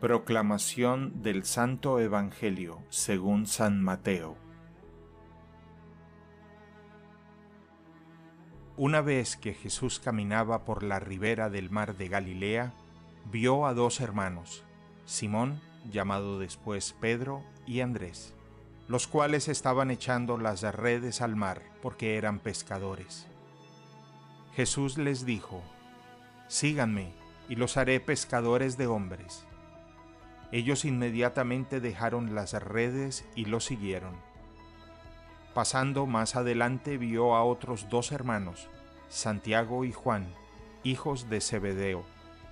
Proclamación del Santo Evangelio según San Mateo. Una vez que Jesús caminaba por la ribera del mar de Galilea, vio a dos hermanos, Simón, llamado después Pedro, y Andrés, los cuales estaban echando las redes al mar porque eran pescadores. Jesús les dijo, Síganme, y los haré pescadores de hombres. Ellos inmediatamente dejaron las redes y lo siguieron. Pasando más adelante vio a otros dos hermanos, Santiago y Juan, hijos de Zebedeo,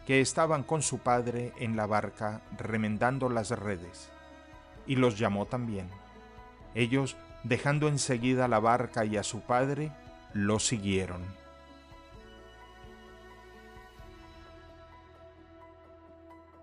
que estaban con su padre en la barca remendando las redes, y los llamó también. Ellos, dejando enseguida la barca y a su padre, lo siguieron.